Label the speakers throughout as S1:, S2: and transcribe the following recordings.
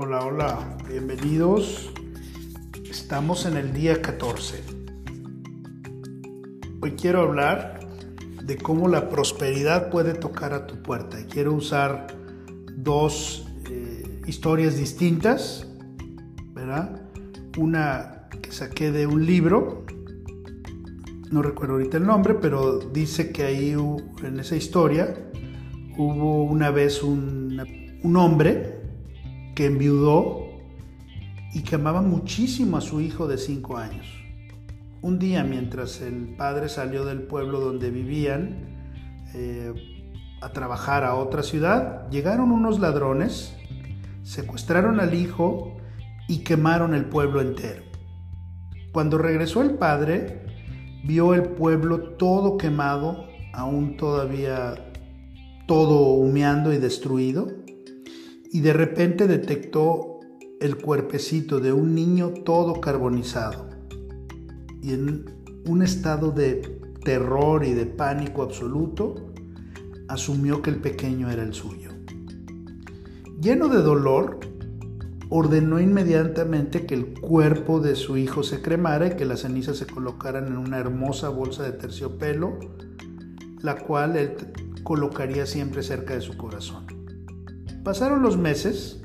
S1: Hola, hola, bienvenidos. Estamos en el día 14. Hoy quiero hablar de cómo la prosperidad puede tocar a tu puerta. Quiero usar dos eh, historias distintas, ¿verdad? Una que saqué de un libro, no recuerdo ahorita el nombre, pero dice que ahí en esa historia hubo una vez un, un hombre que enviudó y que amaba muchísimo a su hijo de cinco años. Un día, mientras el padre salió del pueblo donde vivían eh, a trabajar a otra ciudad, llegaron unos ladrones, secuestraron al hijo y quemaron el pueblo entero. Cuando regresó el padre, vio el pueblo todo quemado, aún todavía todo humeando y destruido, y de repente detectó el cuerpecito de un niño todo carbonizado y en un estado de terror y de pánico absoluto, asumió que el pequeño era el suyo. Lleno de dolor, ordenó inmediatamente que el cuerpo de su hijo se cremara y que las cenizas se colocaran en una hermosa bolsa de terciopelo, la cual él colocaría siempre cerca de su corazón. Pasaron los meses,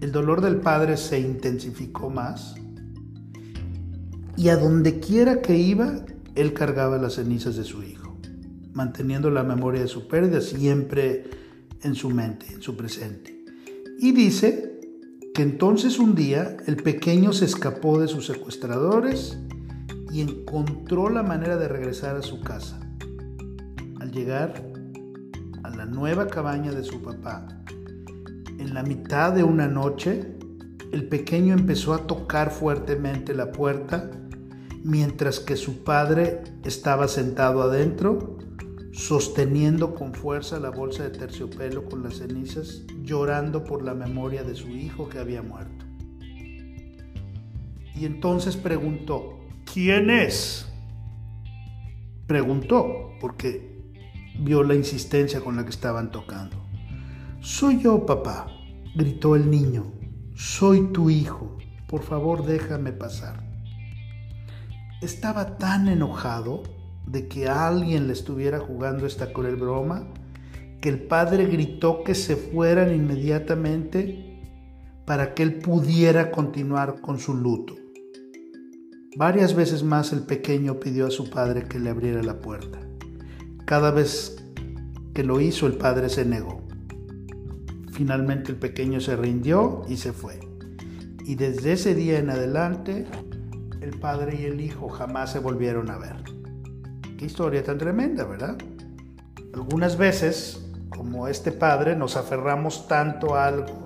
S1: el dolor del padre se intensificó más y a donde quiera que iba, él cargaba las cenizas de su hijo, manteniendo la memoria de su pérdida siempre en su mente, en su presente. Y dice que entonces un día el pequeño se escapó de sus secuestradores y encontró la manera de regresar a su casa. Al llegar la nueva cabaña de su papá, en la mitad de una noche, el pequeño empezó a tocar fuertemente la puerta mientras que su padre estaba sentado adentro, sosteniendo con fuerza la bolsa de terciopelo con las cenizas, llorando por la memoria de su hijo que había muerto. Y entonces preguntó, ¿quién es? Preguntó, porque vio la insistencia con la que estaban tocando. Soy yo, papá, gritó el niño. Soy tu hijo. Por favor, déjame pasar. Estaba tan enojado de que alguien le estuviera jugando esta cruel broma que el padre gritó que se fueran inmediatamente para que él pudiera continuar con su luto. Varias veces más el pequeño pidió a su padre que le abriera la puerta. Cada vez que lo hizo el padre se negó. Finalmente el pequeño se rindió y se fue. Y desde ese día en adelante el padre y el hijo jamás se volvieron a ver. Qué historia tan tremenda, ¿verdad? Algunas veces, como este padre, nos aferramos tanto a algo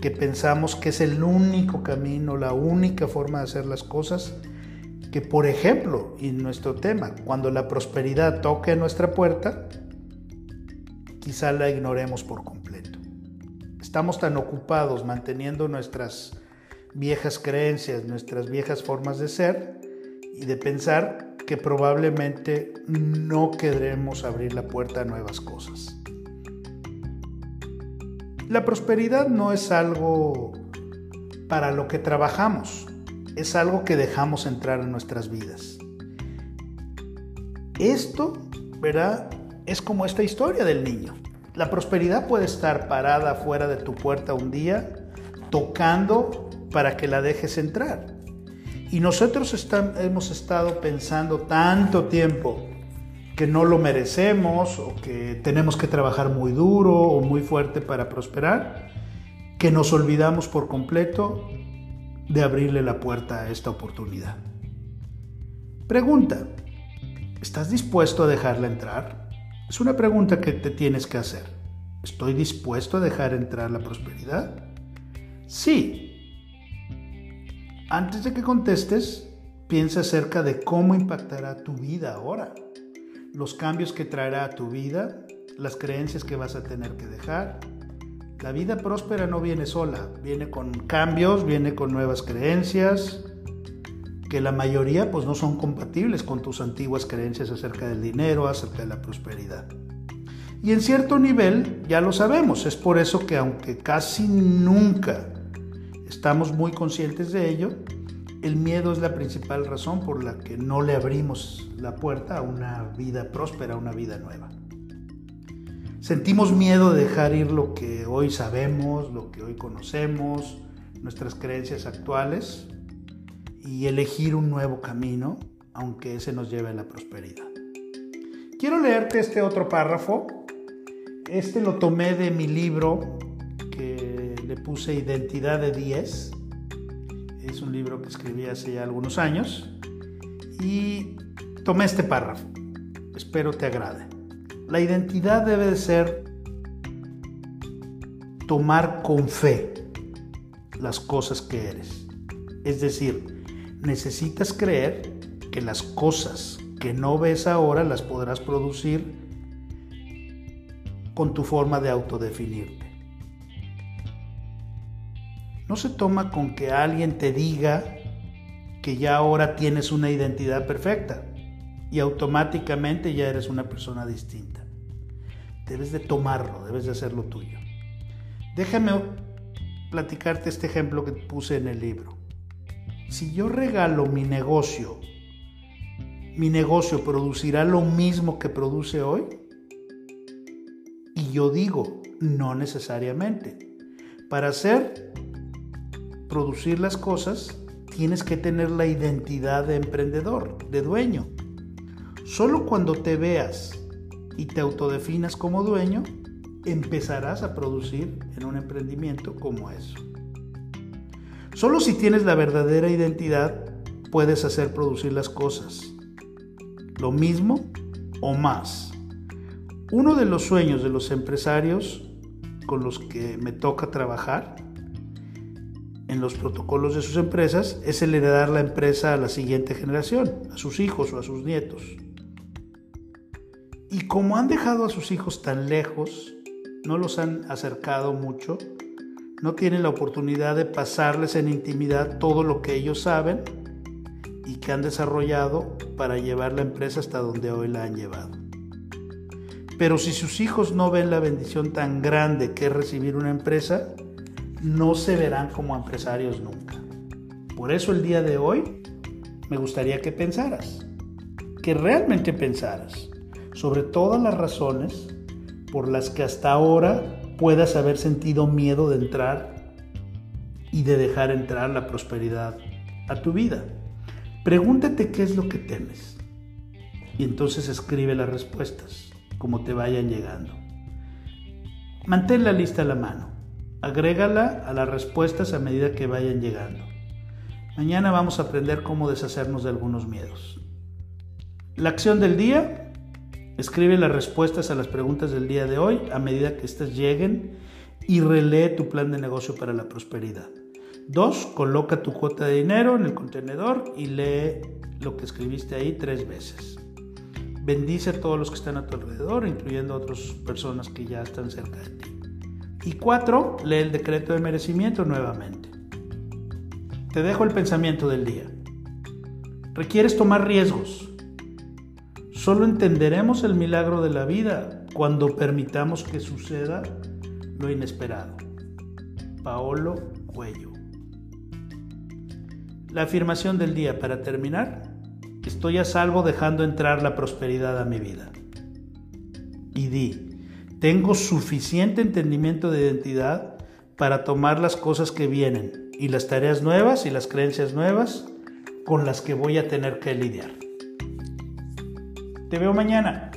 S1: que pensamos que es el único camino, la única forma de hacer las cosas, que por ejemplo, y nuestro tema, cuando la prosperidad toque nuestra puerta, quizá la ignoremos por completo. Estamos tan ocupados manteniendo nuestras viejas creencias, nuestras viejas formas de ser y de pensar que probablemente no queremos abrir la puerta a nuevas cosas. La prosperidad no es algo para lo que trabajamos, es algo que dejamos entrar en nuestras vidas. Esto, ¿verdad? Es como esta historia del niño. La prosperidad puede estar parada fuera de tu puerta un día, tocando para que la dejes entrar. Y nosotros hemos estado pensando tanto tiempo que no lo merecemos o que tenemos que trabajar muy duro o muy fuerte para prosperar, que nos olvidamos por completo de abrirle la puerta a esta oportunidad. Pregunta, ¿estás dispuesto a dejarla entrar? Es una pregunta que te tienes que hacer. ¿Estoy dispuesto a dejar entrar la prosperidad? Sí, antes de que contestes, piensa acerca de cómo impactará tu vida ahora, los cambios que traerá a tu vida, las creencias que vas a tener que dejar. La vida próspera no viene sola, viene con cambios, viene con nuevas creencias, que la mayoría pues no son compatibles con tus antiguas creencias acerca del dinero, acerca de la prosperidad. Y en cierto nivel ya lo sabemos, es por eso que aunque casi nunca estamos muy conscientes de ello, el miedo es la principal razón por la que no le abrimos la puerta a una vida próspera, a una vida nueva. Sentimos miedo de dejar ir lo que hoy sabemos, lo que hoy conocemos, nuestras creencias actuales y elegir un nuevo camino, aunque ese nos lleve a la prosperidad. Quiero leerte este otro párrafo. Este lo tomé de mi libro que le puse Identidad de 10. Es un libro que escribí hace ya algunos años. Y tomé este párrafo. Espero te agrade. La identidad debe de ser tomar con fe las cosas que eres. Es decir, necesitas creer que las cosas que no ves ahora las podrás producir con tu forma de autodefinirte. No se toma con que alguien te diga que ya ahora tienes una identidad perfecta y automáticamente ya eres una persona distinta. Debes de tomarlo, debes de hacerlo tuyo. Déjame platicarte este ejemplo que puse en el libro. Si yo regalo mi negocio, ¿mi negocio producirá lo mismo que produce hoy? Y yo digo, no necesariamente. Para hacer, producir las cosas, tienes que tener la identidad de emprendedor, de dueño. Solo cuando te veas y te autodefinas como dueño, empezarás a producir en un emprendimiento como eso. Solo si tienes la verdadera identidad puedes hacer producir las cosas. Lo mismo o más. Uno de los sueños de los empresarios con los que me toca trabajar en los protocolos de sus empresas es el heredar la empresa a la siguiente generación, a sus hijos o a sus nietos. Y como han dejado a sus hijos tan lejos, no los han acercado mucho, no tienen la oportunidad de pasarles en intimidad todo lo que ellos saben y que han desarrollado para llevar la empresa hasta donde hoy la han llevado. Pero si sus hijos no ven la bendición tan grande que es recibir una empresa, no se verán como empresarios nunca. Por eso el día de hoy me gustaría que pensaras, que realmente pensaras sobre todas las razones por las que hasta ahora puedas haber sentido miedo de entrar y de dejar entrar la prosperidad a tu vida. Pregúntate qué es lo que temes y entonces escribe las respuestas como te vayan llegando. Mantén la lista a la mano, agrégala a las respuestas a medida que vayan llegando. Mañana vamos a aprender cómo deshacernos de algunos miedos. La acción del día, Escribe las respuestas a las preguntas del día de hoy a medida que éstas lleguen y relee tu plan de negocio para la prosperidad. Dos, coloca tu cuota de dinero en el contenedor y lee lo que escribiste ahí tres veces. Bendice a todos los que están a tu alrededor, incluyendo a otras personas que ya están cerca de ti. Y cuatro, lee el decreto de merecimiento nuevamente. Te dejo el pensamiento del día. Requieres tomar riesgos Solo entenderemos el milagro de la vida cuando permitamos que suceda lo inesperado. Paolo Cuello. La afirmación del día para terminar. Estoy a salvo dejando entrar la prosperidad a mi vida. Y di, tengo suficiente entendimiento de identidad para tomar las cosas que vienen y las tareas nuevas y las creencias nuevas con las que voy a tener que lidiar. Te veo mañana.